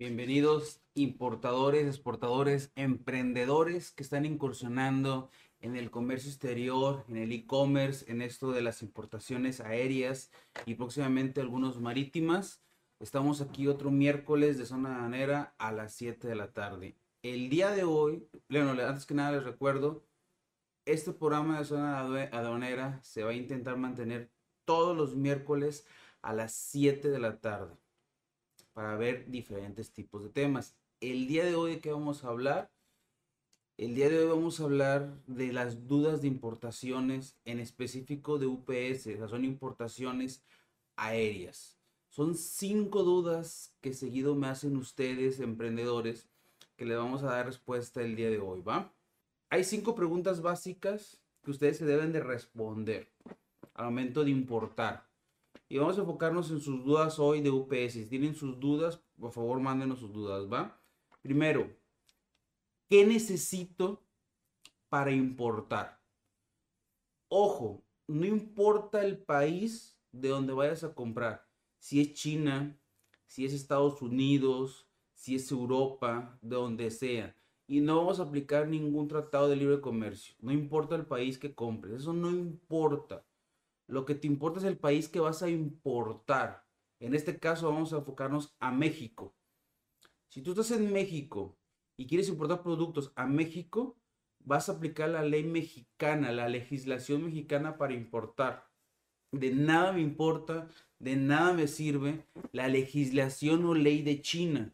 Bienvenidos importadores, exportadores, emprendedores que están incursionando en el comercio exterior, en el e-commerce, en esto de las importaciones aéreas y próximamente algunos marítimas. Estamos aquí otro miércoles de zona aduanera a las 7 de la tarde. El día de hoy, bueno, antes que nada les recuerdo, este programa de zona aduanera se va a intentar mantener todos los miércoles a las 7 de la tarde para ver diferentes tipos de temas. El día de hoy, ¿de qué vamos a hablar? El día de hoy vamos a hablar de las dudas de importaciones, en específico de UPS, o son importaciones aéreas. Son cinco dudas que seguido me hacen ustedes, emprendedores, que le vamos a dar respuesta el día de hoy, ¿va? Hay cinco preguntas básicas que ustedes se deben de responder al momento de importar. Y vamos a enfocarnos en sus dudas hoy de UPS. Si tienen sus dudas, por favor, mándenos sus dudas, ¿va? Primero, ¿Qué necesito para importar? Ojo, no importa el país de donde vayas a comprar. Si es China, si es Estados Unidos, si es Europa, de donde sea. Y no vamos a aplicar ningún tratado de libre comercio. No importa el país que compres. Eso no importa. Lo que te importa es el país que vas a importar. En este caso vamos a enfocarnos a México. Si tú estás en México y quieres importar productos a México, vas a aplicar la ley mexicana, la legislación mexicana para importar. De nada me importa, de nada me sirve la legislación o ley de China.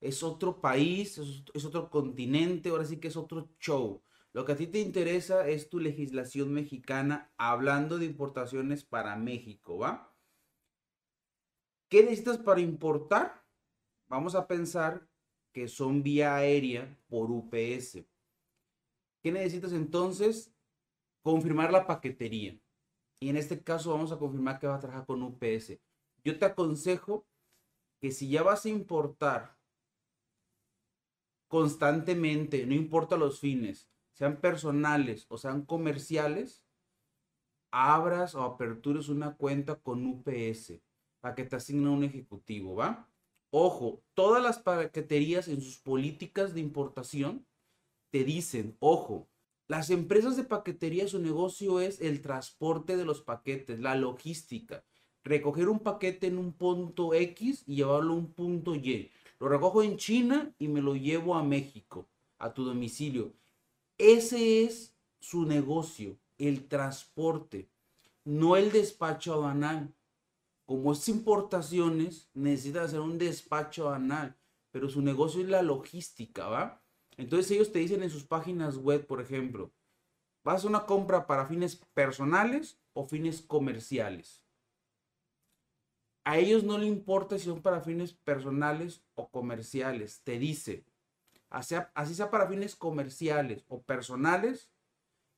Es otro país, es, otro continente, ahora sí que es otro show. Lo que a ti te interesa es tu legislación mexicana hablando de importaciones para México, ¿va? ¿Qué necesitas para importar? Vamos a pensar que son vía aérea por UPS. ¿Qué necesitas entonces? Confirmar la paquetería. Y en este caso vamos a confirmar que va a trabajar con UPS. Yo te aconsejo que si ya vas a importar constantemente, no importa los fines, sean personales o sean comerciales, abras o apertures una cuenta con UPS para que te asigne un ejecutivo, ¿va? Ojo, todas las paqueterías en sus políticas de importación te dicen, ojo, las empresas de paquetería, su negocio es el transporte de los paquetes, la logística. Recoger un paquete en un punto X y llevarlo a un punto Y. Lo recojo en China y me lo llevo a México, a tu domicilio. Ese es su negocio, el transporte, no el despacho aduanal como es importaciones, necesita hacer un despacho anal, pero su negocio es la logística, ¿va? Entonces ellos te dicen en sus páginas web, por ejemplo, vas a una compra para fines personales o fines comerciales. A ellos no le importa si son para fines personales o comerciales. Te dice, así, sea para fines comerciales o personales,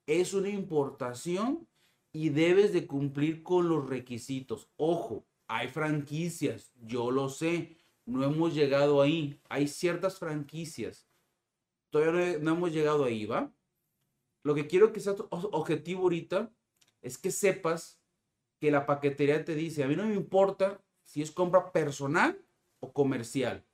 es una importación y debes de cumplir con los requisitos. Ojo, hay franquicias, yo lo sé, no hemos llegado ahí. Hay ciertas franquicias. Todavía no, hemos llegado ahí, ¿va? Lo que quiero que sea tu objetivo ahorita es que sepas que la paquetería te dice, a mí no me importa si es compra personal o comercial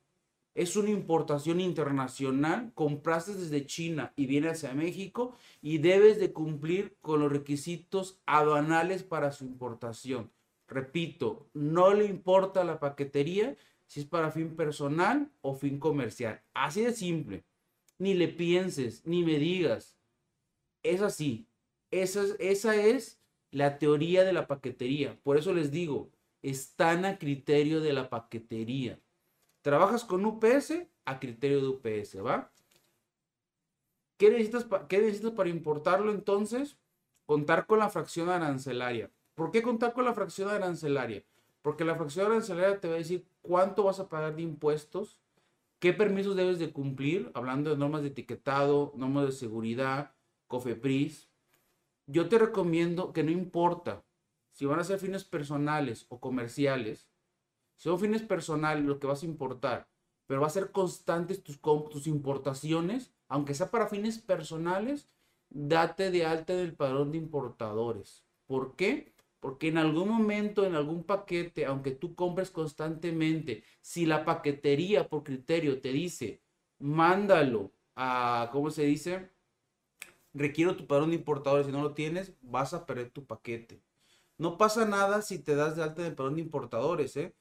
es una importación internacional, compraste desde China y viene hacia México y debes de cumplir con los requisitos aduanales para su importación. Repito, no le importa la paquetería si es para fin personal o fin comercial. Así de simple. Ni le pienses, ni me digas. Es así. Esa es, esa es la teoría de la paquetería. Por eso les digo, están a criterio de la paquetería. Trabajas con UPS a criterio de UPS, ¿va? ¿Qué necesitas, ¿Qué necesitas para importarlo entonces? Contar con la fracción arancelaria. ¿Por qué contar con la fracción arancelaria? Porque la fracción arancelaria te va a decir cuánto vas a pagar de impuestos, qué permisos debes de cumplir, hablando de normas de etiquetado, normas de seguridad, COFEPRIS. Yo te recomiendo que no importa si van a ser fines personales o comerciales, son fines personales lo que vas a importar, pero va a ser constantes tus, tus importaciones, aunque sea para fines personales, date de alta del padrón de importadores. ¿Por qué? Porque en algún momento, en algún paquete, aunque tú compres constantemente, si la paquetería por criterio te dice, mándalo a, ¿cómo se dice? Requiero tu padrón de importadores. Si no lo tienes, vas a perder tu paquete. No pasa nada si te das de alta de padrón de importadores, ¿eh?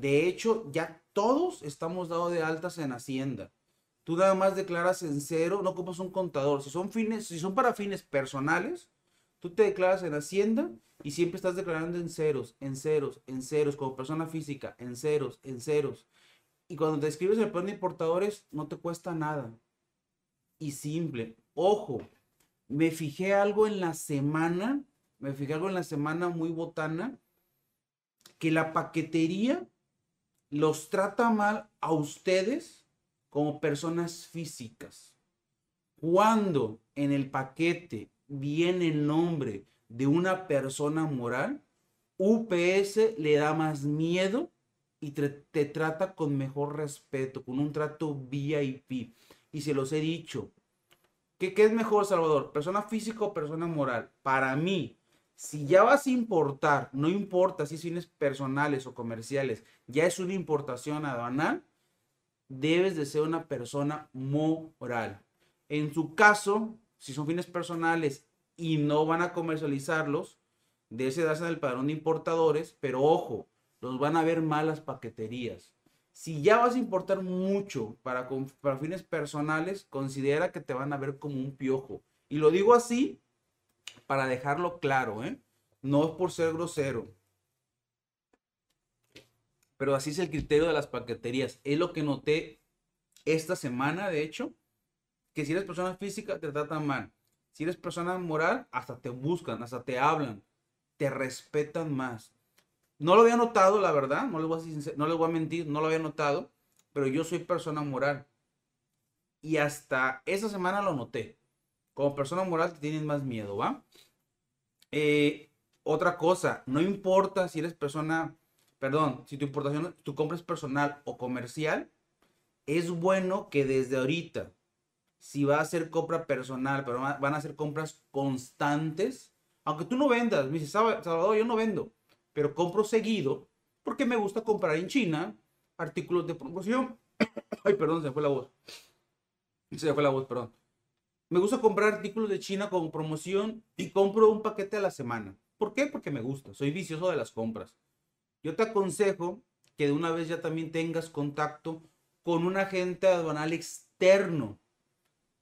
De hecho, ya todos estamos dados de altas en Hacienda. Tú nada más declaras en cero, no ocupas un contador. Si son fines, si son para fines personales, tú te declaras en Hacienda y siempre estás declarando en ceros, en ceros, en ceros, como persona física, en ceros, en ceros. Y cuando te escribes el plan de importadores, no te cuesta nada. Y simple. Ojo, me fijé algo en la semana, me fijé algo en la semana muy botana, que la paquetería los trata mal a ustedes como personas físicas. Cuando en el paquete viene el nombre de una persona moral, UPS le da más miedo y te, trata con mejor respeto, con un trato VIP. Y se los he dicho. ¿Qué, ¿Qué es mejor, Salvador? ¿Persona física o persona moral? Para mí, si ya vas a importar, no importa si es fines personales o comerciales, ya es una importación aduanal, debes de ser una persona moral. En su caso, si son fines personales y no van a comercializarlos, ese darse el padrón de importadores, pero ojo, los van a ver malas paqueterías. Si ya vas a importar mucho para, para fines personales, considera que te van a ver como un piojo. Y lo digo así para dejarlo claro, ¿eh? No es por ser grosero. Pero así es el criterio de las paqueterías. Es lo que noté esta semana, de hecho, que si eres persona física te tratan mal. Si eres persona moral, hasta te buscan, hasta te hablan, te respetan más. No lo había notado, la verdad, no les voy a, no les voy a mentir, no lo había notado, pero yo soy persona moral. Y hasta esa semana lo noté como persona moral te tienen más miedo, ¿va? Eh, otra cosa, no importa si eres persona, perdón, si tu importación, tu compra es personal o comercial, es bueno que desde ahorita, si va a hacer compra personal, pero van a ser compras constantes, aunque tú no vendas, me dices, Salvador, yo no vendo, pero compro seguido porque me gusta comprar en China artículos de promoción. Ay, perdón, se fue la voz. Se fue la voz, perdón. Me gusta comprar artículos de China con promoción y compro un paquete a la semana. ¿Por qué? Porque me gusta. Soy vicioso de las compras. Yo te aconsejo que de una vez ya también tengas contacto con un agente aduanal externo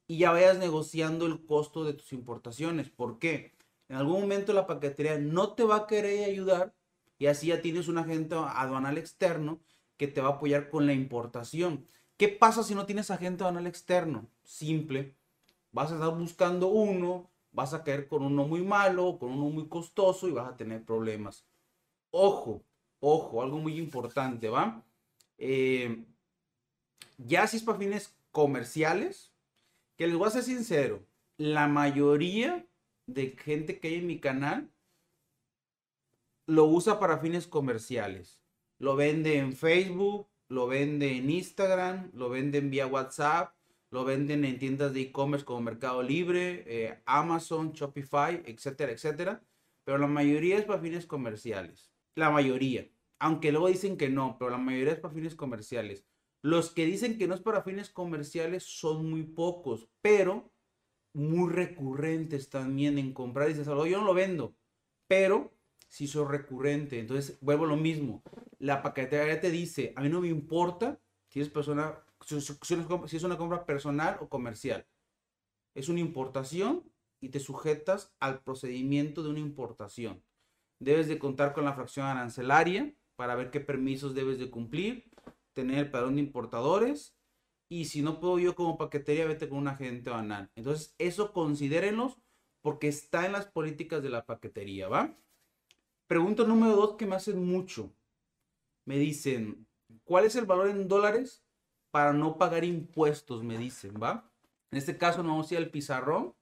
y ya vayas negociando el costo de tus importaciones. ¿Por qué? En algún momento la paquetería no te va a querer ayudar y así ya tienes un agente aduanal externo que te va a apoyar con la importación. ¿Qué pasa si no tienes agente aduanal externo? Simple vas a estar buscando uno, vas a caer con uno muy malo, con uno muy costoso y vas a tener problemas. Ojo, ojo, algo muy importante, ¿va? Eh, ya si es para fines comerciales, que les voy a ser sincero, la mayoría de gente que hay en mi canal lo usa para fines comerciales. Lo vende en Facebook, lo vende en Instagram, lo vende vía WhatsApp, lo venden en tiendas de e-commerce como Mercado Libre, eh, Amazon, Shopify, etcétera, etcétera. Pero la mayoría es para fines comerciales. La mayoría. Aunque luego dicen que no, pero la mayoría es para fines comerciales. Los que dicen que no es para fines comerciales son muy pocos, pero muy recurrentes también en comprar. Dices, yo no lo vendo, pero si soy recurrente. Entonces, vuelvo a lo mismo. La paquetería te dice, a mí no me importa si eres persona si es una compra personal o comercial. Es una importación y te sujetas al procedimiento de una importación. Debes de contar con la fracción arancelaria para ver qué permisos debes de cumplir, tener el padrón de importadores y si no puedo yo como paquetería, vete con un agente banal. Entonces, eso considérenlos porque está en las políticas de la paquetería, ¿va? Pregunta número dos que me hacen mucho. Me dicen, ¿cuál es el valor en dólares para no pagar impuestos, me dicen, ¿va? En este caso no vamos a ir al pizarrón.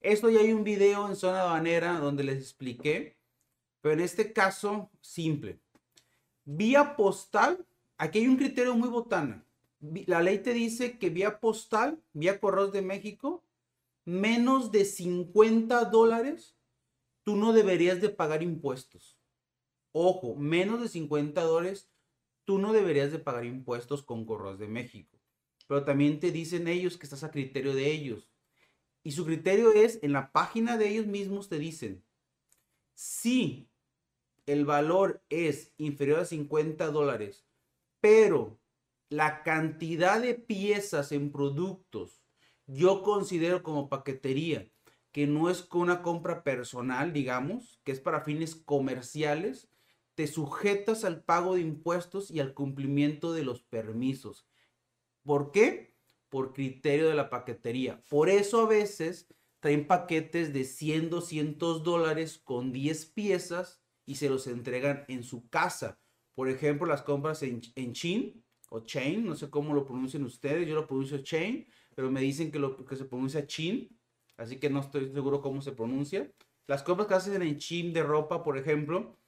Esto ya hay un video en zona aduanera donde les expliqué, pero en este caso, simple. Vía postal, aquí hay un criterio muy botana. La ley te dice que vía postal, vía Correos de México, menos de 50 dólares tú no deberías de pagar impuestos. Ojo, menos de 50 dólares, tú no deberías de pagar impuestos con Correos de México. Pero también te dicen ellos que estás a criterio de ellos. Y su criterio es, en la página de ellos mismos te dicen, si el valor es inferior a 50 dólares, pero la cantidad de piezas en productos yo considero como paquetería que no es una compra personal, digamos, que es para fines comerciales, te sujetas al pago de impuestos y al cumplimiento de los permisos. ¿Por qué? Por criterio de la paquetería. Por eso a veces traen paquetes de 100, 200 dólares con 10 piezas y se los entregan en su casa. Por ejemplo, las compras en, en Chin o Chain, no sé cómo lo pronuncian ustedes, yo lo pronuncio Chain, pero me dicen que, lo, que se pronuncia Chin, así que no estoy seguro cómo se pronuncia. Las compras que hacen en Chin de ropa, por ejemplo,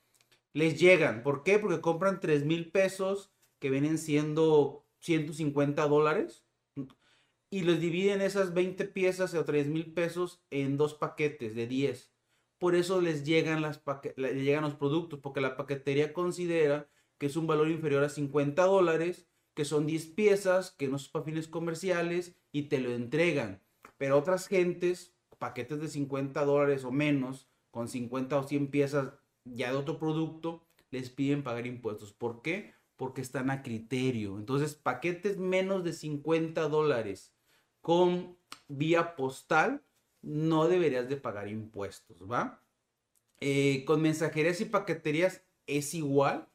les llegan. ¿Por qué? Porque compran 3 mil pesos que vienen siendo 150 dólares y les dividen esas 20 piezas o 3 mil pesos en dos paquetes de 10. Por eso les llegan, los productos, porque la paquetería considera que es un valor inferior a 50 dólares, que son 10 piezas, que no son para fines comerciales y te lo entregan. Pero otras gentes, paquetes de 50 dólares o menos, con 50 o 100 piezas ya de otro producto, les piden pagar impuestos. ¿Por qué? Porque están a criterio. Entonces, paquetes menos de 50 dólares con vía postal, no deberías de pagar impuestos, ¿va? Eh, con mensajerías y paqueterías es igual.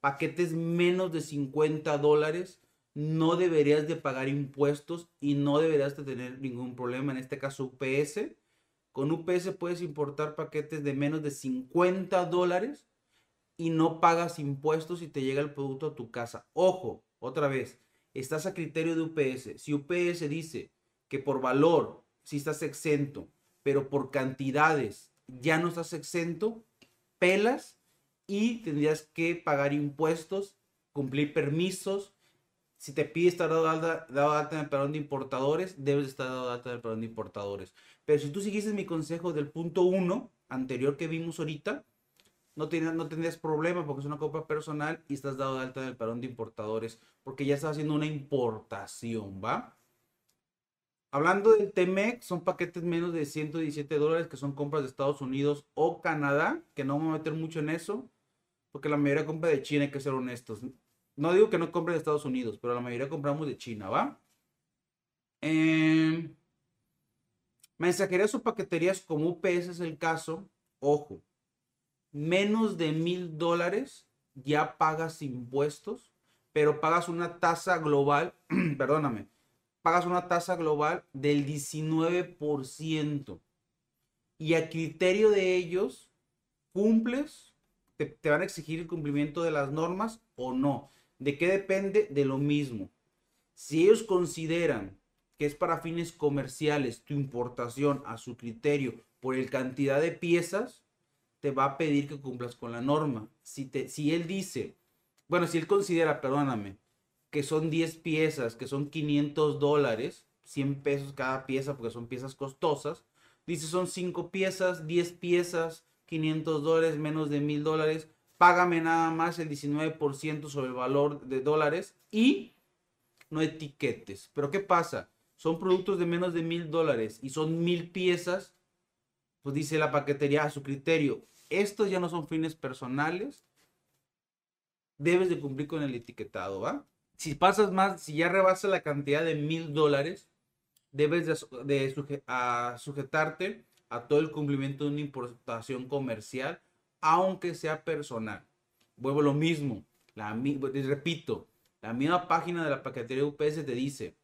Paquetes menos de 50 dólares, no deberías de pagar impuestos y no deberías de tener ningún problema. En este caso, UPS con UPS puedes importar paquetes de menos de 50 dólares y no pagas impuestos y te llega el producto a tu casa. Ojo, otra vez, estás a criterio de UPS. Si UPS dice que por valor, si estás exento, pero por cantidades ya no estás exento, pelas y tendrías que pagar impuestos, cumplir permisos. Si te pide estar dado alta en el perdón de importadores, debes estar dado alta en el perdón de importadores. Pero si tú siguieses mi consejo del punto 1 anterior que vimos ahorita, no, no tendrías problema porque es una compra personal y estás dado de alta en el parón de importadores porque ya estás haciendo una importación, ¿va? Hablando del TMEC, son paquetes menos de 117 dólares que son compras de Estados Unidos o Canadá, que no vamos a meter mucho en eso, porque la mayoría compra de China, hay que ser honestos. No digo que no compre de Estados Unidos, pero la mayoría compramos de China, ¿va? Eh, Mensajerías o paqueterías como UPS es el caso, ojo, menos de mil dólares ya pagas impuestos, pero pagas una tasa global, perdóname, pagas una tasa global del 19%. Y a criterio de ellos, cumples, te, te van a exigir el cumplimiento de las normas o no. ¿De qué depende? De lo mismo. Si ellos consideran que es para fines comerciales, tu importación a su criterio por el cantidad de piezas, te va a pedir que cumplas con la norma. Si, te, si él dice, bueno, si él considera, perdóname, que son 10 piezas, que son 500 dólares, 100 pesos cada pieza porque son piezas costosas, dice son 5 piezas, 10 piezas, 500 dólares, menos de 1000 dólares, págame nada más el 19% sobre el valor de dólares y no etiquetes. Pero ¿qué pasa? Son productos de menos de mil dólares y son mil piezas, pues dice la paquetería a su criterio, estos ya no son fines personales, debes de cumplir con el etiquetado, ¿va? Si pasas más, si ya rebasa la cantidad de mil dólares, debes de, sujetarte a todo el cumplimiento de una importación comercial, aunque sea personal. Vuelvo lo mismo, la, repito, la misma página de la paquetería UPS te dice,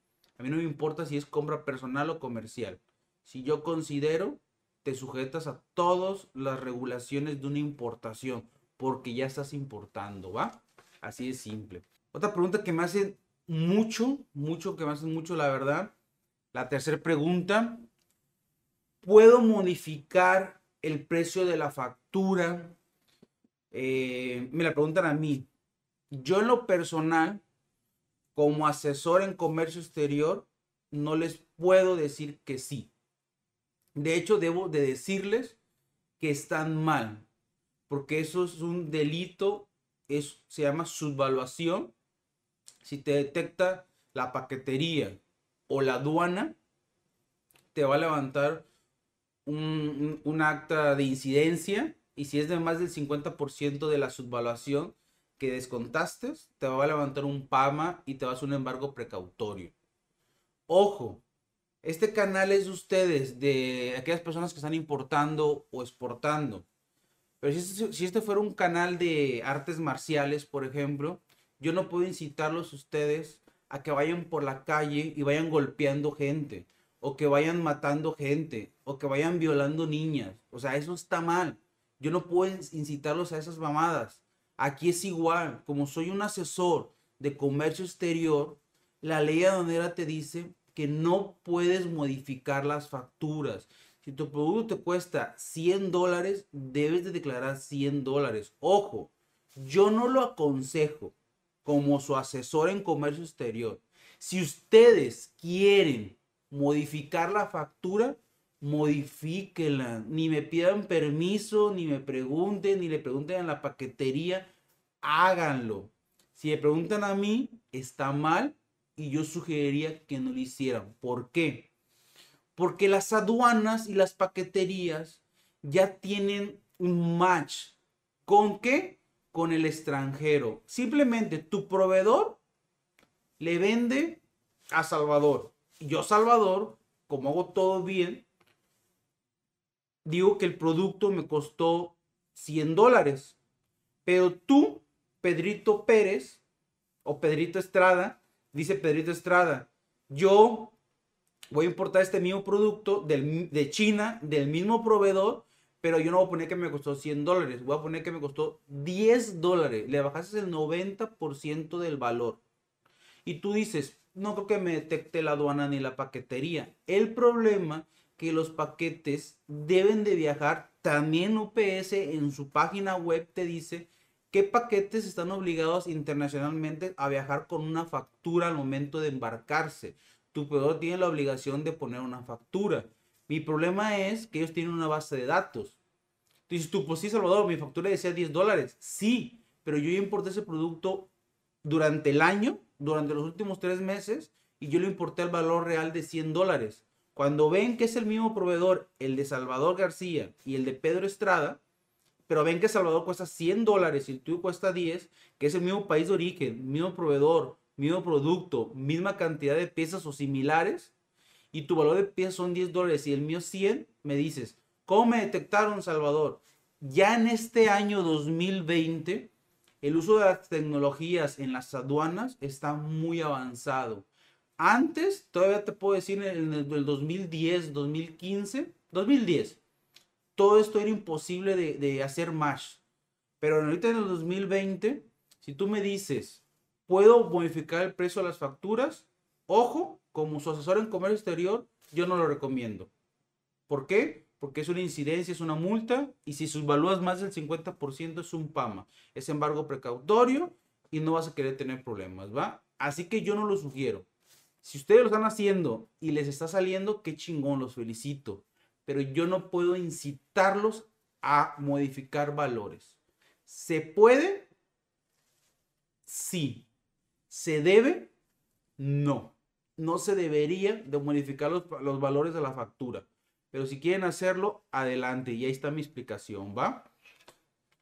a mí no me importa si es compra personal o comercial. Si yo considero, te sujetas a todas las regulaciones de una importación, porque ya estás importando, ¿va? Así de simple. Otra pregunta que me hacen mucho, mucho, que me hacen mucho, la verdad. La tercera pregunta, ¿puedo modificar el precio de la factura? Eh, me la preguntan a mí. Yo en lo personal, como asesor en comercio exterior, no les puedo decir que sí. De hecho, debo de decirles que están mal, porque eso es un delito, es, se llama subvaluación. Si te detecta la paquetería o la aduana, te va a levantar un, un, acta de incidencia y si es de más del 50% de la subvaluación que descontaste, te va a levantar un PAMA y te va a un embargo precautorio. Ojo, este canal es de ustedes, de aquellas personas que están importando o exportando. Pero si este, si este fuera un canal de artes marciales, por ejemplo, yo no puedo incitarlos a ustedes a que vayan por la calle y vayan golpeando gente, o que vayan matando gente, o que vayan violando niñas. O sea, eso está mal. Yo no puedo incitarlos a esas mamadas. Aquí es igual, como soy un asesor de comercio exterior, la ley aduanera te dice que no puedes modificar las facturas. Si tu producto te cuesta 100 dólares, debes de declarar 100 dólares. Ojo, yo no lo aconsejo como su asesor en comercio exterior. Si ustedes quieren modificar la factura, modifíquenla. Ni me pidan permiso, ni me pregunten, ni le pregunten a la paquetería. Háganlo. Si me preguntan a mí, está mal y yo sugeriría que no lo hicieran. ¿Por qué? Porque las aduanas y las paqueterías ya tienen un match. ¿Con qué? Con el extranjero. Simplemente tu proveedor le vende a Salvador. Yo, Salvador, como hago todo bien, digo que el producto me costó 100 dólares. Pero tú, Pedrito Pérez o Pedrito Estrada, dice Pedrito Estrada, yo voy a importar este mismo producto de China, del mismo proveedor, pero yo no voy a poner que me costó 100 dólares, voy a poner que me costó 10 dólares, le bajaste el 90% del valor. Y tú dices, no creo que me detecte la aduana ni la paquetería. El problema que los paquetes deben de viajar, también UPS en su página web te dice ¿Qué paquetes están obligados internacionalmente a viajar con una factura al momento de embarcarse? Tu proveedor tiene la obligación de poner una factura. Mi problema es que ellos tienen una base de datos. Dices tú, pues sí, Salvador, mi factura decía 10 dólares. Sí, pero yo importé ese producto durante el año, durante los últimos tres meses, y yo lo importé al valor real de 100 dólares. Cuando ven que es el mismo proveedor, el de Salvador García y el de Pedro Estrada, pero ven que Salvador cuesta 100 dólares y el tuyo cuesta 10, que es el mismo país de origen, mismo proveedor, mismo producto, misma cantidad de piezas o similares, y tu valor de piezas son 10 dólares y el mío 100, me dices, ¿cómo me detectaron, Salvador? Ya en este año 2020, el uso de las tecnologías en las aduanas está muy avanzado. Antes, todavía te puedo decir en el 2010, 2015, 2010, todo esto era imposible de, hacer más. Pero ahorita en el 2020, si tú me dices, ¿puedo modificar el precio de las facturas? Ojo, como su asesor en comercio exterior, yo no lo recomiendo. ¿Por qué? Porque es una incidencia, es una multa y si subvalúas más del 50% es un PAMA. Es embargo precautorio y no vas a querer tener problemas, ¿va? Así que yo no lo sugiero. Si ustedes lo están haciendo y les está saliendo, qué chingón, los felicito pero yo no puedo incitarlos a modificar valores. ¿Se puede? Sí. ¿Se debe? No. No se debería de modificar los, valores de la factura. Pero si quieren hacerlo, adelante. Y ahí está mi explicación, ¿va?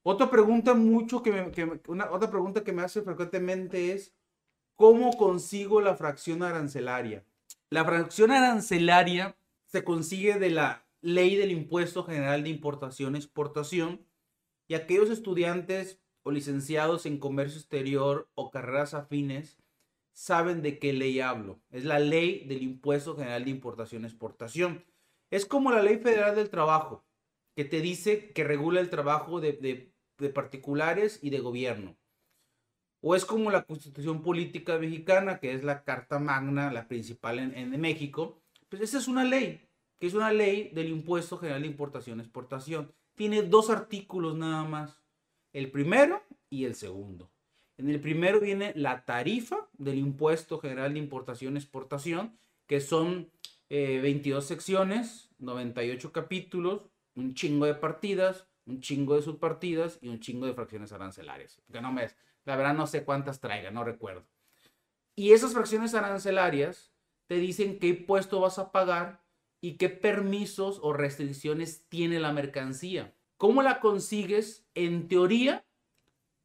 Otra pregunta mucho que, una, otra pregunta que me hace frecuentemente es ¿cómo consigo la fracción arancelaria? La fracción arancelaria se consigue de la ley del impuesto general de importación exportación y aquellos estudiantes o licenciados en comercio exterior o carreras afines saben de qué ley hablo. Es la ley del impuesto general de importación exportación. Es como la ley federal del trabajo, que te dice que regula el trabajo de, particulares y de gobierno. O es como la constitución política mexicana, que es la carta magna, la principal en, en México. Pues esa es una ley que es una ley del impuesto general de importación-exportación. Tiene dos artículos nada más, el primero y el segundo. En el primero viene la tarifa del impuesto general de importación-exportación, que son 22 eh, secciones, 98 capítulos, un chingo de partidas, un chingo de subpartidas y un chingo de fracciones arancelarias. Que no me, la verdad no sé cuántas traiga, no recuerdo. Y esas fracciones arancelarias te dicen qué impuesto vas a pagar y qué permisos o restricciones tiene la mercancía. ¿Cómo la consigues? En teoría,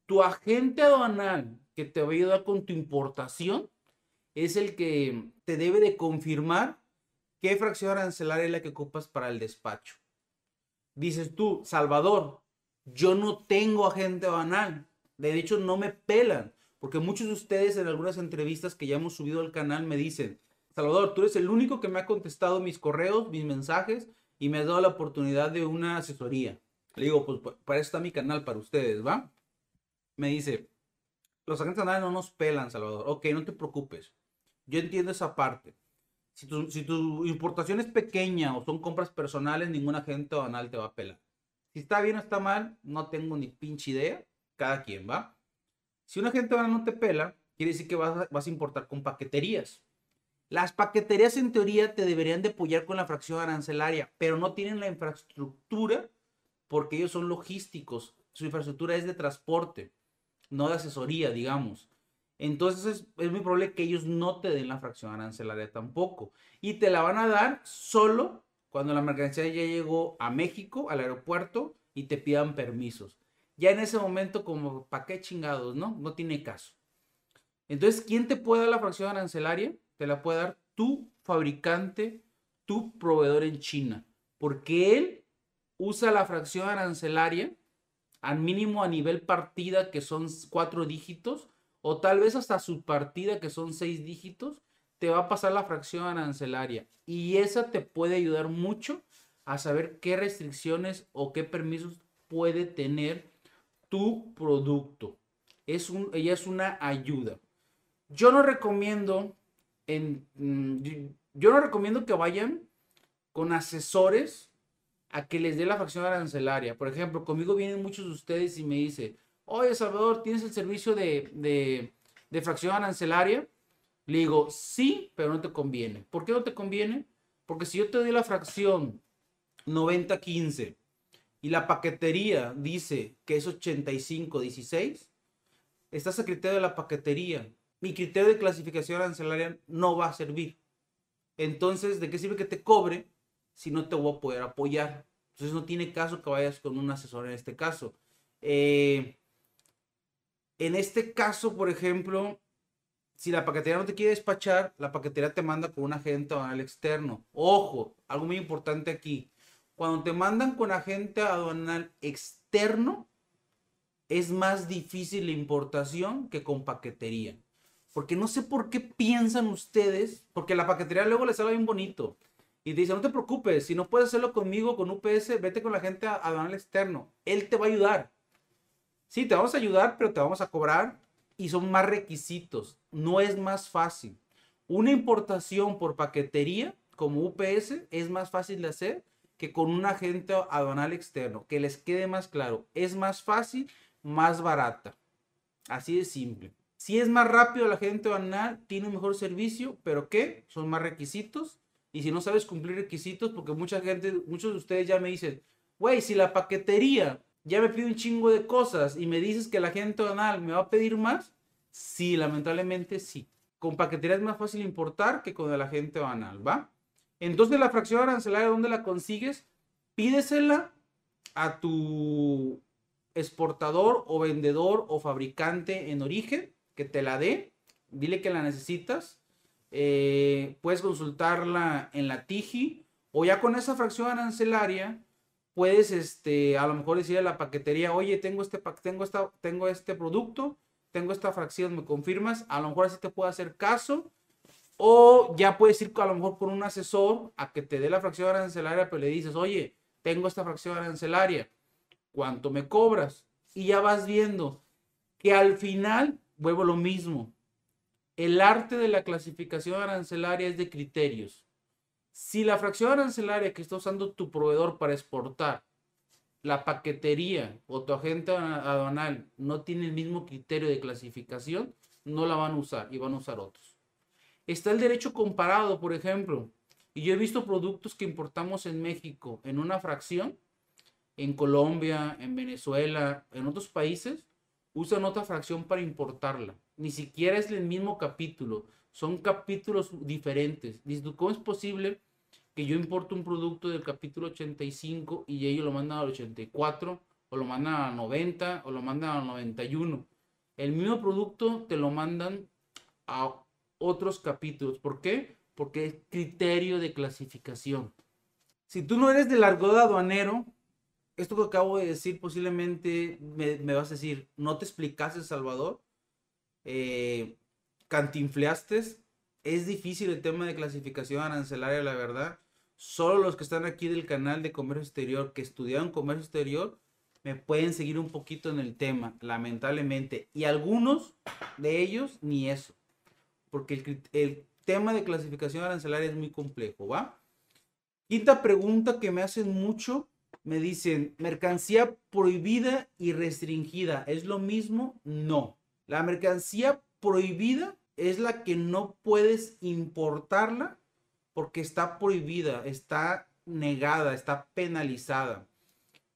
tu agente aduanal que te va a ayudar con tu importación es el que te debe de confirmar qué fracción arancelaria es la que ocupas para el despacho. Dices tú, Salvador, yo no tengo agente aduanal. De hecho, no me pelan. Porque muchos de ustedes en algunas entrevistas que ya hemos subido al canal me dicen, Salvador, tú eres el único que me ha contestado mis correos, mis mensajes y me has dado la oportunidad de una asesoría. Le digo, pues para eso está mi canal, para ustedes, ¿va? Me dice, los agentes aduanales no nos pelan, Salvador. Ok, no te preocupes. Yo entiendo esa parte. Si tu, si tu importación es pequeña o son compras personales, ningún agente aduanal te va a pelar. Si está bien o está mal, no tengo ni pinche idea. Cada quien, ¿va? Si un agente aduanal no te pela, quiere decir que vas vas a importar con paqueterías. Las paqueterías en teoría te deberían de apoyar con la fracción arancelaria, pero no tienen la infraestructura porque ellos son logísticos. Su infraestructura es de transporte, no de asesoría, digamos. Entonces es, muy probable que ellos no te den la fracción arancelaria tampoco. Y te la van a dar solo cuando la mercancía ya llegó a México, al aeropuerto, y te pidan permisos. Ya en ese momento, como, ¿para qué chingados? No, no tiene caso. Entonces, ¿quién te puede dar la fracción arancelaria? Te la puede dar tu fabricante, tu proveedor en China. Porque él usa la fracción arancelaria al mínimo a nivel partida, que son cuatro dígitos, o tal vez hasta su partida, que son seis dígitos, te va a pasar la fracción arancelaria. Y esa te puede ayudar mucho a saber qué restricciones o qué permisos puede tener tu producto. Es un, ella es una ayuda. Yo no recomiendo, mm, yo no recomiendo que vayan con asesores a que les dé la fracción arancelaria. Por ejemplo, conmigo vienen muchos de ustedes y me dicen, oye Salvador, ¿tienes el servicio de, fracción arancelaria? Le digo, sí, pero no te conviene. ¿Por qué no te conviene? Porque si yo te doy la fracción 90-15 y la paquetería dice que es 85-16, estás a criterio de la paquetería. Mi criterio de clasificación arancelaria no va a servir. Entonces, ¿de qué sirve que te cobre si no te voy a poder apoyar? Entonces no tiene caso que vayas con un asesor en este caso. Eh, en este caso, por ejemplo, si la paquetería no te quiere despachar, la paquetería te manda con un agente aduanal externo. Ojo, algo muy importante aquí. Cuando te mandan con agente aduanal externo, es más difícil la importación que con paquetería. Porque no sé por qué piensan ustedes, porque la paquetería luego les sale bien bonito. Y te dice, no te preocupes, si no puedes hacerlo conmigo, con UPS, vete con la gente aduanal externo. Él te va a ayudar. Sí, te vamos a ayudar, pero te vamos a cobrar y son más requisitos. No es más fácil. Una importación por paquetería como UPS es más fácil de hacer que con un agente aduanal externo. Que les quede más claro. Es más fácil, más barata. Así de simple. Si es más rápido la agente aduanal, tiene un mejor servicio, pero ¿qué? Son más requisitos. Y si no sabes cumplir requisitos, porque mucha gente, muchos de ustedes ya me dicen, güey, si la paquetería ya me pide un chingo de cosas y me dices que la gente aduanal me va a pedir más, sí, lamentablemente sí. Con paquetería es más fácil importar que con el agente aduanal, ¿va? Entonces la fracción arancelaria, ¿dónde la consigues? Pídesela a tu exportador o vendedor o fabricante en origen que te la dé. Dile que la necesitas. Eh, puedes consultarla en la TIGI o ya con esa fracción arancelaria puedes, este, a lo mejor decirle a la paquetería, oye, tengo este, tengo esta, tengo este producto, tengo esta fracción, ¿me confirmas? A lo mejor así te puedo hacer caso. O ya puedes ir a lo mejor con un asesor a que te dé la fracción arancelaria, pero le dices, oye, tengo esta fracción arancelaria, ¿cuánto me cobras? Y ya vas viendo que al final, vuelvo lo mismo, el arte de la clasificación arancelaria es de criterios. Si la fracción arancelaria que está usando tu proveedor para exportar, la paquetería o tu agente aduanal no tiene el mismo criterio de clasificación, no la van a usar y van a usar otros. Está el derecho comparado, por ejemplo. Y yo he visto productos que importamos en México en una fracción en Colombia, en Venezuela, en otros países, usan otra fracción para importarla. Ni siquiera es el mismo capítulo, son capítulos diferentes. ¿cómo es posible que yo importe un producto del capítulo 85 y ellos lo mandan al 84, o lo mandan al 90, o lo mandan al 91? El mismo producto te lo mandan a otros capítulos. ¿Por qué? Porque es criterio de clasificación. Si tú no eres del argot aduanero, esto que acabo de decir posiblemente me, vas a decir, ¿no te explicaste, Salvador? Eh, ¿Cantinfleaste? Es difícil el tema de clasificación arancelaria, la verdad. Solo los que están aquí del canal de comercio exterior, que estudiaron comercio exterior, me pueden seguir un poquito en el tema, lamentablemente. Y algunos de ellos ni eso. Porque el, el tema de clasificación arancelaria es muy complejo, ¿va? Quinta pregunta que me hacen mucho me dicen, mercancía prohibida y restringida, ¿es lo mismo? No. La mercancía prohibida es la que no puedes importarla porque está prohibida, está negada, está penalizada.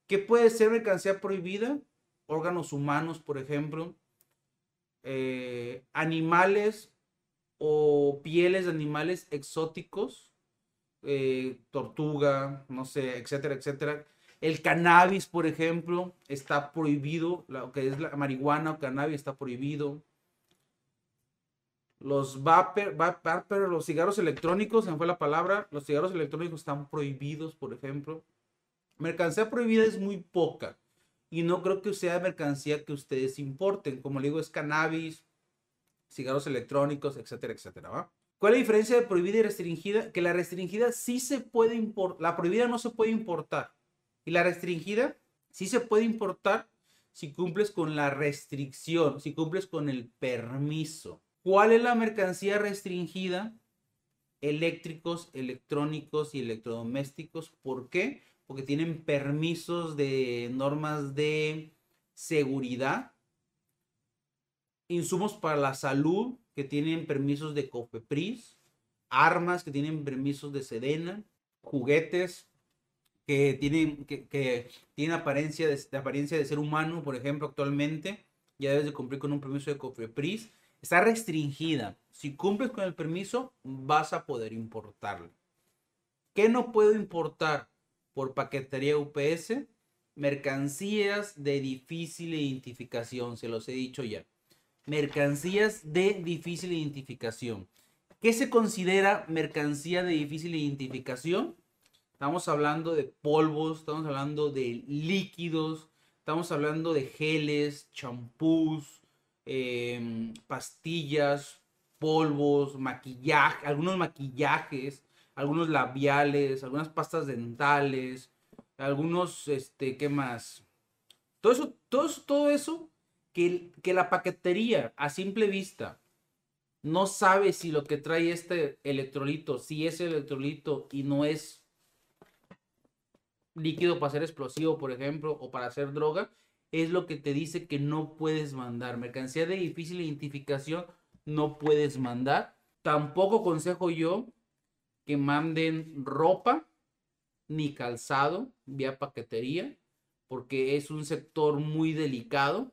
¿Qué puede ser mercancía prohibida? Órganos humanos, por ejemplo, eh, animales o pieles de animales exóticos, eh, tortuga, no sé, etcétera, etcétera, el cannabis, por ejemplo, está prohibido. Lo que es la marihuana o cannabis está prohibido. Los vapor, los cigarros electrónicos, se me fue la palabra, los cigarros electrónicos están prohibidos, por ejemplo. Mercancía prohibida es muy poca y no creo que sea mercancía que ustedes importen. Como le digo, es cannabis, cigarros electrónicos, etcétera, etcétera. ¿Cuál es la diferencia de prohibida y restringida? Que la restringida sí se puede importar, la prohibida no se puede importar. Y la restringida sí se puede importar si cumples con la restricción, si cumples con el permiso. ¿Cuál es la mercancía restringida? Eléctricos, electrónicos y electrodomésticos. ¿Por qué? Porque tienen permisos de normas de seguridad, insumos para la salud que tienen permisos de COFEPRIS, armas que tienen permisos de Sedena, juguetes que tienen, que, apariencia de, apariencia de ser humano, por ejemplo, actualmente, ya debes de cumplir con un permiso de COFEPRIS, está restringida. Si cumples con el permiso, vas a poder importarlo. ¿Qué no puedo importar por paquetería UPS? Mercancías de difícil identificación, se los he dicho ya. Mercancías de difícil identificación. ¿Qué se considera mercancía de difícil identificación? Estamos hablando de polvos, estamos hablando de líquidos, estamos hablando de geles, champús, em, pastillas, polvos, maquillaje, algunos maquillajes, algunos labiales, algunas pastas dentales, algunos, este, ¿qué más? Todo eso, todo eso, todo eso que, que la paquetería a simple vista no sabe si lo que trae este electrolito, si es electrolito y no es líquido para ser explosivo, por ejemplo, o para hacer droga, es lo que te dice que no puedes mandar. Mercancía de difícil identificación no puedes mandar. Tampoco consejo yo que manden ropa ni calzado vía paquetería, porque es un sector muy delicado.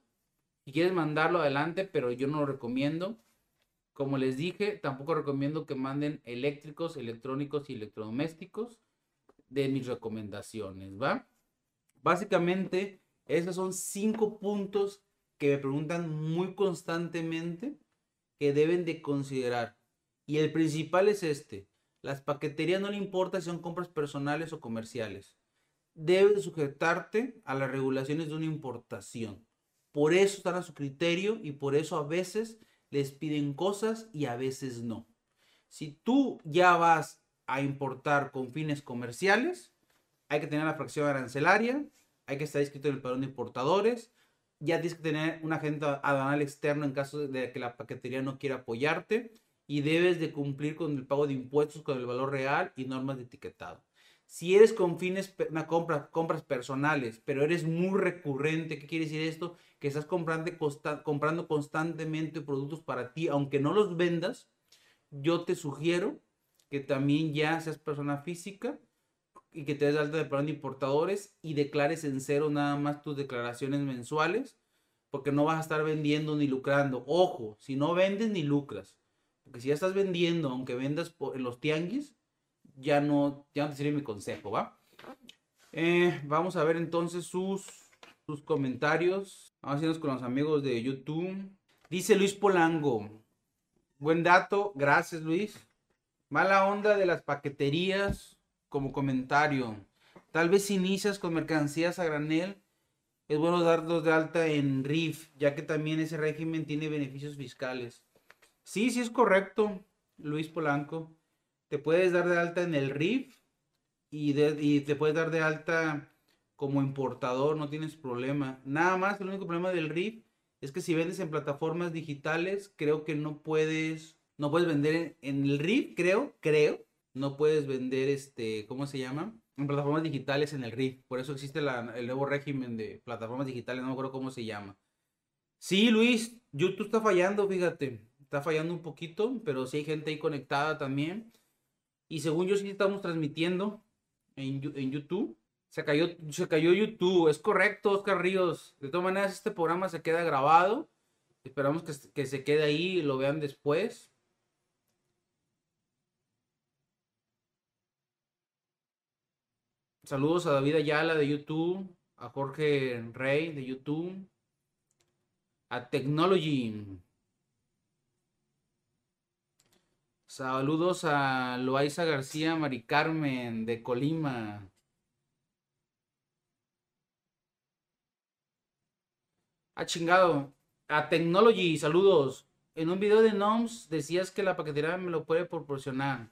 Si quieres mandarlo adelante, pero yo no lo recomiendo. Como les dije, tampoco recomiendo que manden eléctricos, electrónicos y electrodomésticos de mis recomendaciones, ¿va? Básicamente, esos son cinco puntos que me preguntan muy constantemente que deben de considerar. Y el principal es este. Las paqueterías no le importa si son compras personales o comerciales. Debes sujetarte a las regulaciones de una importación. Por eso están a su criterio y por eso a veces les piden cosas y a veces no. Si tú ya vas a importar con fines comerciales, hay que tener la fracción arancelaria, hay que estar inscrito en el padrón de importadores, ya tienes que tener un agente aduanal externo en caso de que la paquetería no quiera apoyarte y debes de cumplir con el pago de impuestos con el valor real y normas de etiquetado. Si eres con fines, una compra, compras personales, pero eres muy recurrente, ¿qué quiere decir esto? Que estás comprando, comprando constantemente productos para ti, aunque no los vendas, yo te sugiero que también ya seas persona física y que te des de alta de plan importadores y declares en cero nada más tus declaraciones mensuales, porque no vas a estar vendiendo ni lucrando. Ojo, si no vendes ni lucras, porque si ya estás vendiendo, aunque vendas en los tianguis, ya no, ya no te sirve mi consejo, ¿va? Eh, vamos a ver entonces sus, sus comentarios. Vamos a irnos con los amigos de YouTube. Dice Luis Polango. Buen dato, gracias Luis. Mala onda de las paqueterías como comentario. Tal vez si inicias con mercancías a granel, es bueno darlos de alta en RIF, ya que también ese régimen tiene beneficios fiscales. Sí, sí es correcto, Luis Polanco. Te puedes dar de alta en el RIF y, y te puedes dar de alta como importador, no tienes problema. Nada más, el único problema del RIF es que si vendes en plataformas digitales, creo que no puedes, no puedes vender en, el RIF, creo, creo, no puedes vender este, ¿cómo se llama? En plataformas digitales en el RIF. Por eso existe el nuevo régimen de plataformas digitales, no me acuerdo cómo se llama. Sí, Luis, YouTube está fallando, fíjate. Está fallando un poquito, pero sí hay gente ahí conectada también. Y según yo sí estamos transmitiendo en, YouTube. Se cayó, se cayó YouTube, es correcto, Oscar Ríos. De todas maneras, este programa se queda grabado. Esperamos que se quede ahí y lo vean después. Saludos a David Ayala de YouTube, a Jorge Rey de YouTube, a Technology. Saludos a Loaiza García Mari Carmen de Colima. A chingado. A Technology, saludos. En un video de NOMS decías que la paquetería me lo puede proporcionar.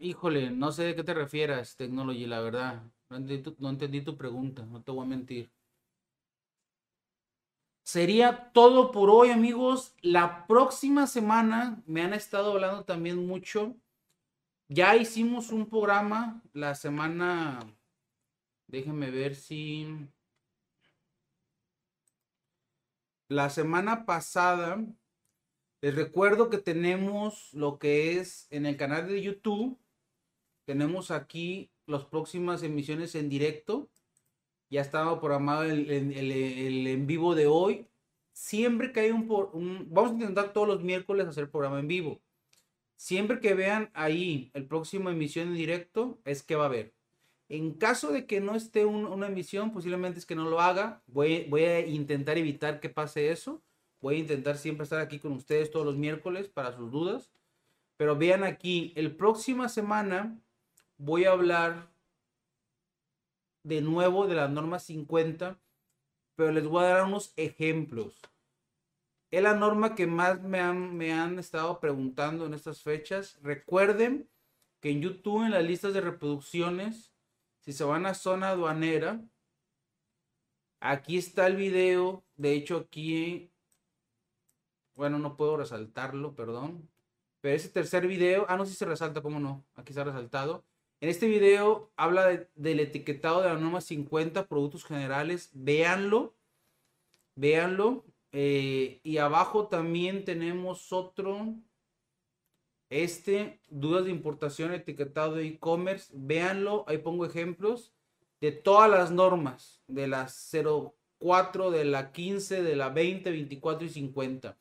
Híjole, no sé de qué te refieras, Technology, la verdad. No entendí, tu, pregunta, no te voy a mentir. Sería todo por hoy, amigos. La próxima semana me han estado hablando también mucho. Ya hicimos un programa la semana. Déjenme ver si. La semana pasada. Les recuerdo que tenemos lo que es en el canal de YouTube tenemos aquí las próximas emisiones en directo. Ya estaba programado el, en vivo de hoy. Siempre que hay un, un, Vamos a intentar todos los miércoles hacer programa en vivo. Siempre que vean ahí el próximo emisión en directo, es que va a haber. En caso de que no esté una emisión, posiblemente es que no lo haga. Voy, voy a intentar evitar que pase eso. Voy a intentar siempre estar aquí con ustedes todos los miércoles para sus dudas. Pero vean aquí, el próxima semana voy a hablar de nuevo de la norma 50, pero les voy a dar unos ejemplos. Es la norma que más me han, me han estado preguntando en estas fechas. Recuerden que en YouTube, en las listas de reproducciones, si se van a zona aduanera, aquí está el video. De hecho, aquí, bueno, no puedo resaltarlo, perdón. Pero ese tercer video, ah, no si se resalta, cómo no, aquí está resaltado. En este video habla del etiquetado de la norma 50, productos generales. Véanlo, véanlo. Eh, y abajo también tenemos otro, este, dudas de importación, etiquetado de e-commerce. Véanlo, ahí pongo ejemplos de todas las normas, de la 04, de la 15, de la 20, 24 y 50.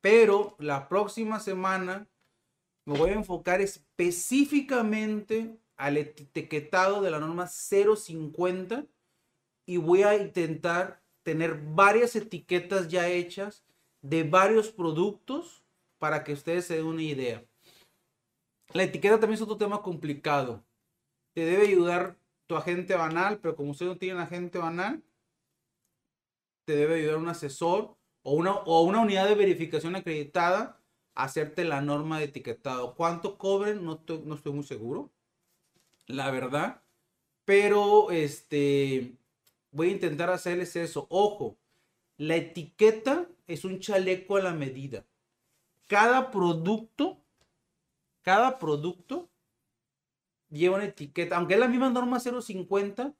Pero la próxima semana me voy a enfocar específicamente al etiquetado de la norma 050 y voy a intentar tener varias etiquetas ya hechas de varios productos para que ustedes se den una idea. La etiqueta también es otro tema complicado. Te debe ayudar tu agente banal, pero como usted no tiene un agente banal, te debe ayudar un asesor o una, o una unidad de verificación acreditada hacerte la norma de etiquetado. ¿Cuánto cobren? No, no estoy muy seguro, la verdad. Pero este, voy a intentar hacerles eso. Ojo, la etiqueta es un chaleco a la medida. Cada producto, cada producto lleva una etiqueta, aunque es la misma norma 050,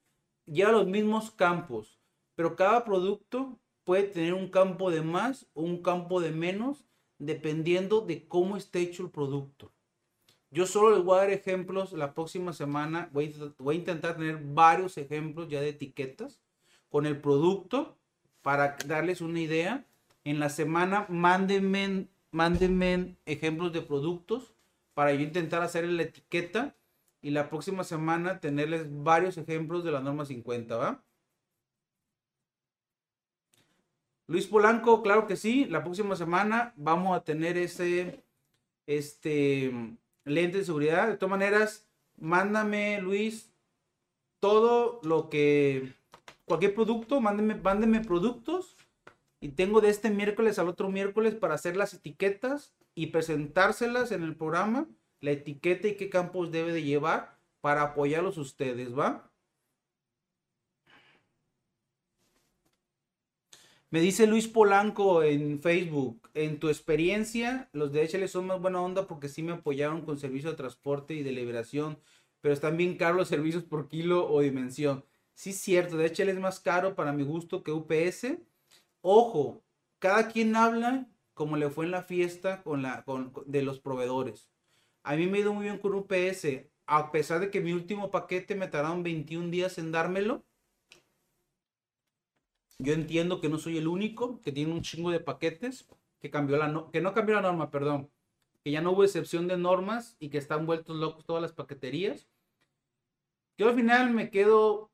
lleva los mismos campos, pero cada producto puede tener un campo de más un campo de menos dependiendo de cómo esté hecho el producto. Yo solo les voy a dar ejemplos la próxima semana. Voy a, intentar tener varios ejemplos ya de etiquetas con el producto para darles una idea. En la semana, mándenme, mándenme ejemplos de productos para yo intentar hacer la etiqueta y la próxima semana tenerles varios ejemplos de la norma 50, ¿va? Luis Polanco, claro que sí. La próxima semana vamos a tener ese este lente de seguridad. De todas maneras, mándame, Luis, todo lo que cualquier producto, mándeme, mándeme productos y tengo de este miércoles al otro miércoles para hacer las etiquetas y presentárselas en el programa, la etiqueta y qué campos debe de llevar para apoyarlos ustedes, ¿va? Me dice Luis Polanco en Facebook, en tu experiencia, los de HL son más buena onda porque sí me apoyaron con servicio de transporte y de liberación, pero están bien caros los servicios por kilo o dimensión. Sí, cierto, de HL es más caro para mi gusto que UPS. Ojo, cada quien habla como le fue en la fiesta con la, con, de los proveedores. A mí me ha ido muy bien con UPS, a pesar de que mi último paquete me tardaron 21 días en dármelo yo entiendo que no soy el único que tiene un chingo de paquetes que cambió la no, que no cambió la norma, perdón, que ya no hubo excepción de normas y que están vueltos locos todas las paqueterías. Yo al final me quedo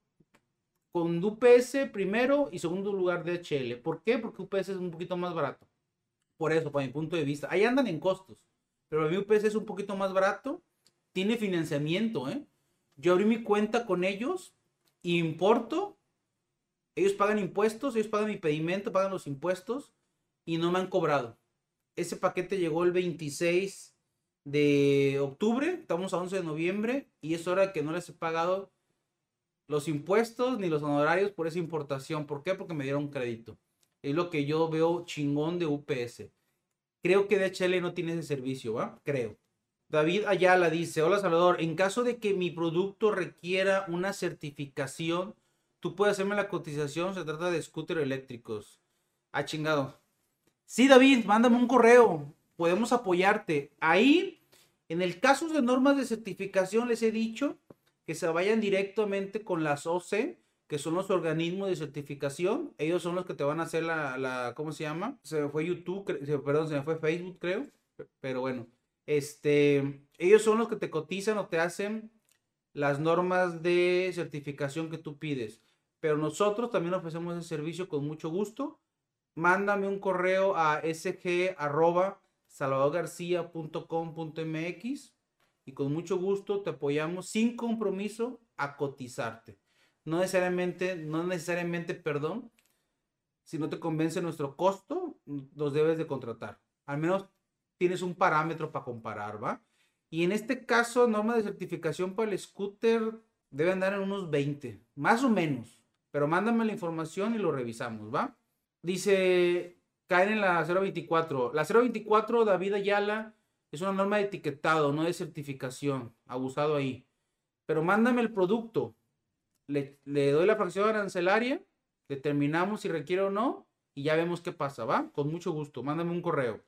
con UPS primero y segundo lugar de HL. ¿Por qué? Porque UPS es un poquito más barato. Por eso, para mi punto de vista. Ahí andan en costos. Pero mi UPS es un poquito más barato. Tiene financiamiento, ¿eh? Yo abrí mi cuenta con ellos, importo ellos pagan impuestos, ellos pagan mi pedimento, pagan los impuestos y no me han cobrado. Ese paquete llegó el 26 de octubre, estamos a 11 de noviembre y es hora que no les he pagado los impuestos ni los honorarios por esa importación. ¿Por qué? Porque me dieron crédito. Es lo que yo veo chingón de UPS. Creo que DHL no tiene ese servicio, ¿va? Creo. David Ayala dice, hola Salvador, en caso de que mi producto requiera una certificación, Tú puedes hacerme la cotización, se trata de scooter eléctricos. Ah, chingado. Sí, David, mándame un correo. Podemos apoyarte. Ahí, en el caso de normas de certificación, les he dicho que se vayan directamente con las OC, que son los organismos de certificación. Ellos son los que te van a hacer la, la ¿cómo se llama? Se me fue YouTube, perdón, se me fue Facebook, creo. Pero bueno, este, ellos son los que te cotizan o te hacen las normas de certificación que tú pides pero nosotros también ofrecemos ese servicio con mucho gusto. Mándame un correo a sg.salvadorgarcia.com.mx y con mucho gusto te apoyamos sin compromiso a cotizarte. No necesariamente, no necesariamente, perdón, si no te convence nuestro costo, nos debes de contratar. Al menos tienes un parámetro para comparar, ¿va? Y en este caso, norma de certificación para el scooter debe andar en unos 20, más o menos. Pero mándame la información y lo revisamos, ¿va? Dice, caen en la 024. La 024, David Ayala, es una norma de etiquetado, no de certificación. Abusado ahí. Pero mándame el producto. Le, doy la fracción arancelaria, determinamos si requiere o no, y ya vemos qué pasa, ¿va? Con mucho gusto. Mándame un correo.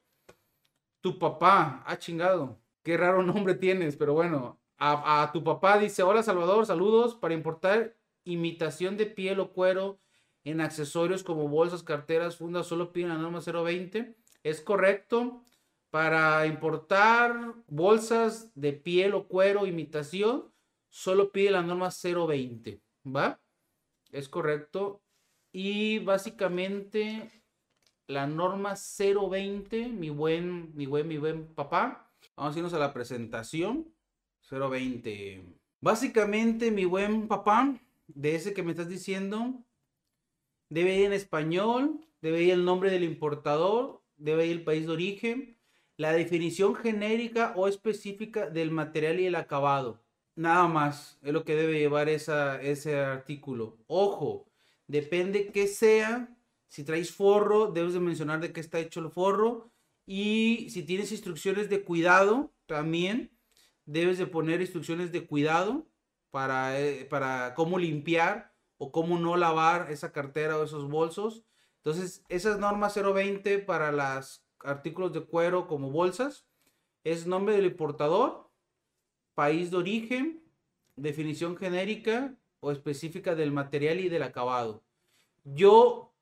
Tu papá, ha chingado. Qué raro nombre tienes, pero bueno. A, a tu papá dice, hola Salvador, saludos para importar imitación de piel o cuero en accesorios como bolsas, carteras, fundas, solo piden la norma 020. Es correcto. Para importar bolsas de piel o cuero, imitación, solo pide la norma 020. ¿Va? Es correcto. Y básicamente la norma 020, mi buen, mi buen, mi buen papá. Vamos a irnos a la presentación. 020. Básicamente, mi buen papá, de ese que me estás diciendo, debe ir en español, debe ir el nombre del importador, debe ir el país de origen, la definición genérica o específica del material y el acabado. Nada más es lo que debe llevar esa, ese artículo. Ojo, depende que sea. Si traes forro, debes de mencionar de qué está hecho el forro. Y si tienes instrucciones de cuidado, también debes de poner instrucciones de cuidado para, eh, para cómo limpiar o cómo no lavar esa cartera o esos bolsos. Entonces, esas normas 020 para los artículos de cuero como bolsas es nombre del importador, país de origen, definición genérica o específica del material y del acabado. Yo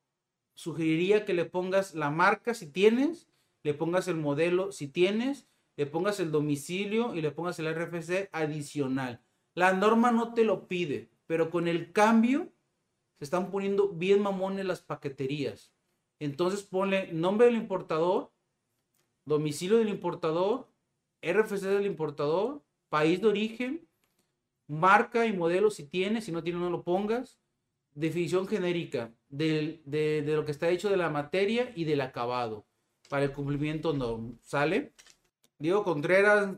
sugeriría que le pongas la marca si tienes, le pongas el modelo si tienes, le pongas el domicilio y le pongas el RFC adicional. La norma no te lo pide, pero con el cambio se están poniendo bien mamones las paqueterías. Entonces ponle nombre del importador, domicilio del importador, RFC del importador, país de origen, marca y modelo si tienes, si no tienes no lo pongas, definición genérica de, de, lo que está hecho de la materia y del acabado para el cumplimiento no sale. Diego Contreras,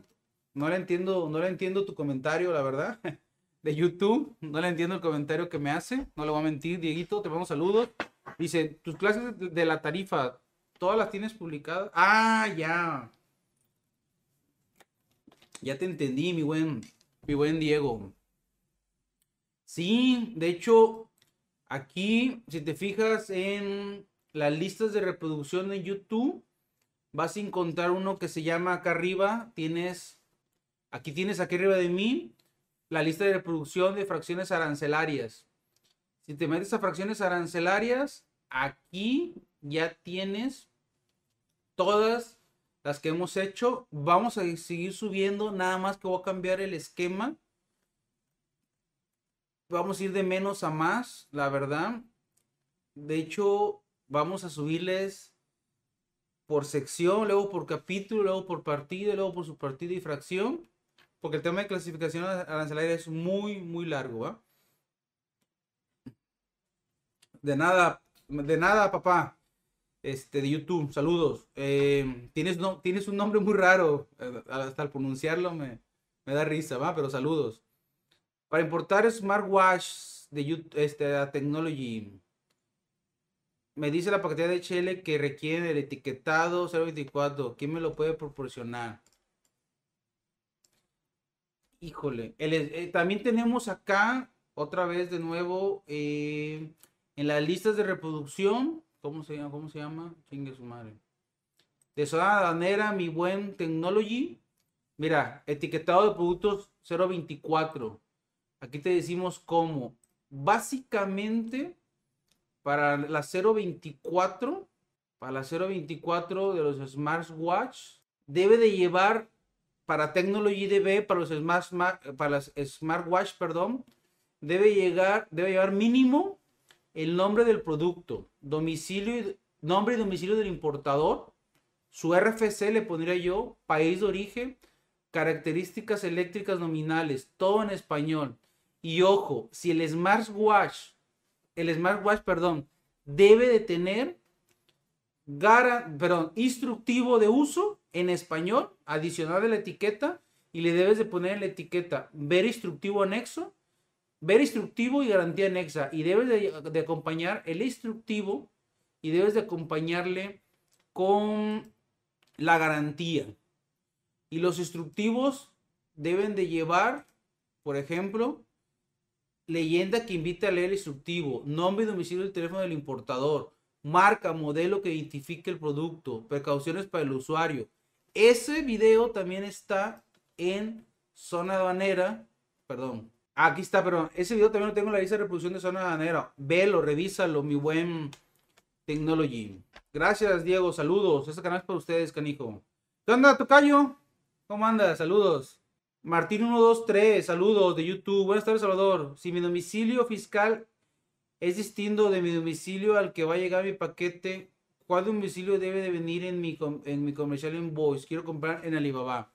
no le entiendo, no le entiendo tu comentario, la verdad, de YouTube, no le entiendo el comentario que me hace, no le voy a mentir, Dieguito, te mando saludos. Dice, tus clases de la tarifa, ¿todas las tienes publicadas? Ah, ya. Ya te entendí, mi buen, mi buen Diego. Sí, de hecho, aquí, si te fijas en las listas de reproducción de YouTube, vas a encontrar uno que se llama acá arriba, tienes, aquí tienes aquí arriba de mí, la lista de reproducción de fracciones arancelarias. Si te metes a fracciones arancelarias, aquí ya tienes todas las que hemos hecho. Vamos a seguir subiendo, nada más que voy a cambiar el esquema. Vamos a ir de menos a más, la verdad. De hecho, vamos a subirles por sección, luego por capítulo, luego por partido, luego por subpartido y fracción. Porque el tema de clasificación arancelaria es muy, muy largo, De nada, de nada, papá este, de YouTube. Saludos. Eh, tienes, no, tienes un nombre muy raro. Eh, hasta al pronunciarlo me, da risa, ¿va? Pero saludos. Para importar smartwatch de YouTube, este, a Technology, me dice la paquetera de HL que requiere el etiquetado 024. ¿Quién me lo puede proporcionar? Híjole. Eh, también tenemos acá, otra vez de nuevo, en las listas de reproducción, ¿Cómo se llama? ¿Cómo se llama? Chingue su madre. De Zona Danera, mi buen Technology. Mira, etiquetado de productos 024. Aquí te decimos cómo. Básicamente, para la 024, para la 024 de los smartwatch, debe de llevar para Technology DB, para los smart, para las smartwatch, perdón, debe llegar, debe llevar mínimo el nombre del producto, domicilio, nombre y domicilio del importador, su RFC le pondría yo, país de origen, características eléctricas nominales, todo en español. Y ojo, si el smartwatch, el smartwatch, perdón, debe de tener perdón, instructivo de uso en español, adicional de la etiqueta, y le debes de poner en la etiqueta ver instructivo anexo ver instructivo y garantía anexa. Y debes de, acompañar el instructivo y debes de acompañarle con la garantía. Y los instructivos deben de llevar, por ejemplo, leyenda que invita a leer el instructivo, nombre y domicilio del teléfono del importador, marca, modelo que identifique el producto, precauciones para el usuario. Ese video también está en zona aduanera, perdón, Aquí está, pero ese video también lo tengo en la lista de reproducción de Zona Danera. Velo, revísalo, mi buen Technology. Gracias, Diego. Saludos. Este canal es para ustedes, canijo. ¿Qué onda, Tocayo? ¿Cómo andas? Saludos. Martín 123, saludos de YouTube. Buenas tardes, Salvador. Si mi domicilio fiscal es distinto de mi domicilio al que va a llegar mi paquete, ¿cuál domicilio debe de venir en mi, en mi comercial invoice? Quiero comprar en Alibaba.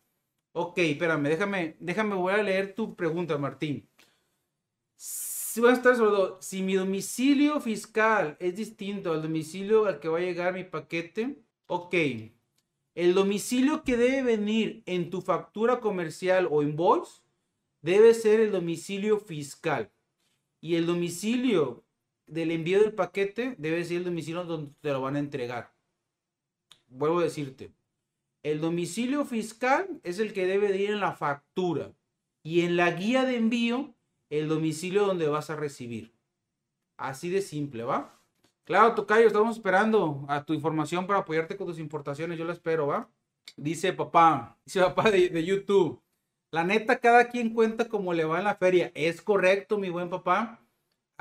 Ok, espérame, déjame, déjame, voy a leer tu pregunta, Martín. Si, Si mi domicilio fiscal es distinto al domicilio al que va a llegar mi paquete, ok. El domicilio que debe venir en tu factura comercial o invoice debe ser el domicilio fiscal. Y el domicilio del envío del paquete debe ser el domicilio donde te lo van a entregar. Vuelvo a decirte. El domicilio fiscal es el que debe de ir en la factura. Y en la guía de envío el domicilio donde vas a recibir. Así de simple, ¿va? Claro, Tocayo, estamos esperando a tu información para apoyarte con tus importaciones. Yo la espero, ¿va? Dice papá, dice papá de, YouTube. La neta, cada quien cuenta como le va en la feria. Es correcto, mi buen papá.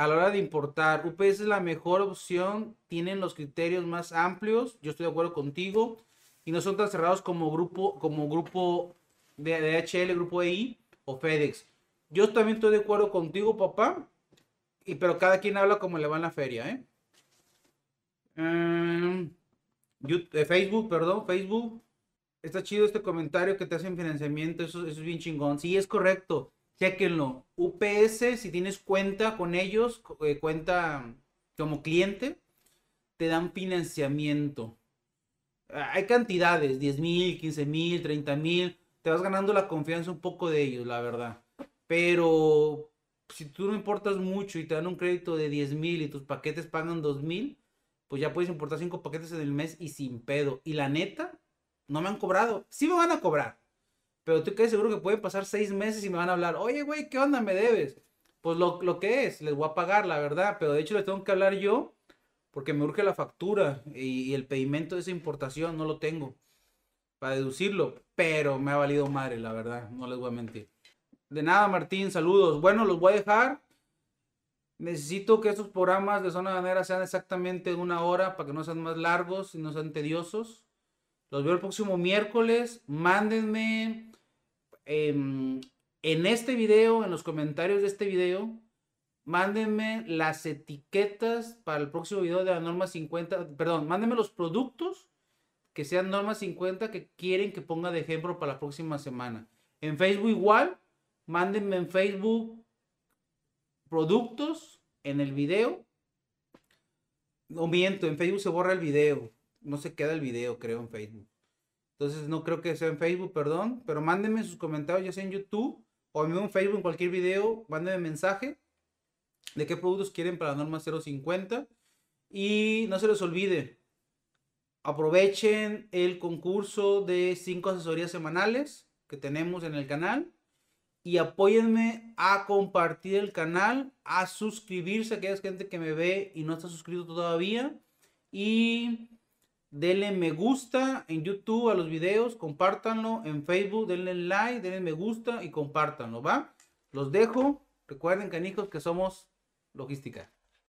A la hora de importar, UPS es la mejor opción. Tienen los criterios más amplios. Yo estoy de acuerdo contigo. Y no son tan cerrados como grupo, como grupo de DHL, grupo EI o FedEx. Yo también estoy de acuerdo contigo, papá. Y, pero cada quien habla como le va en la feria, ¿eh? Em, eh, Facebook, perdón, Facebook. Está chido este comentario que te hacen financiamiento. Eso, es bien chingón. Sí, es correcto. Chequenlo. UPS, si tienes cuenta con ellos, eh, cuenta como cliente, te dan financiamiento. Ah, hay cantidades, 10 mil, 15 mil, 30 mil. Te vas ganando la confianza un poco de ellos, la verdad. Pero si tú no importas mucho y te dan un crédito de 10 mil y tus paquetes pagan 2 mil, pues ya puedes importar 5 paquetes en el mes y sin pedo. Y la neta, no me han cobrado. Sí me van a cobrar. Pero tú quedes seguro que pueden pasar 6 meses y me van a hablar, oye, güey, ¿qué onda me debes? Pues lo, lo, que es, les voy a pagar, la verdad. Pero de hecho les tengo que hablar yo porque me urge la factura y, y el pedimento de esa importación no lo tengo para deducirlo. Pero me ha valido madre, la verdad, no les voy a mentir. De nada, Martín, saludos. Bueno, los voy a dejar. Necesito que estos programas de zona ganera sean exactamente una hora para que no sean más largos y no sean tediosos. Los veo el próximo miércoles. Mándenme em, en este video, en los comentarios de este video, mándenme las etiquetas para el próximo video de la norma 50. Perdón, mándenme los productos que sean norma 50 que quieren que ponga de ejemplo para la próxima semana. En Facebook igual, Mándenme en Facebook productos en el video. No miento, en Facebook se borra el video. No se queda el video, creo, en Facebook. Entonces no creo que sea en Facebook, perdón. Pero mándenme sus comentarios, ya sea en YouTube o en Facebook, en cualquier video. Mándenme mensaje de qué productos quieren para la norma 050. Y no se les olvide, aprovechen el concurso de 5 asesorías semanales que tenemos en el canal y apóyenme a compartir el canal, a suscribirse a aquella gente que me ve y no está suscrito todavía. Y denle me gusta en YouTube a los videos, compártanlo en Facebook, denle like, denle me gusta y compártanlo, ¿va? Los dejo. Recuerden, canijos, que somos logística.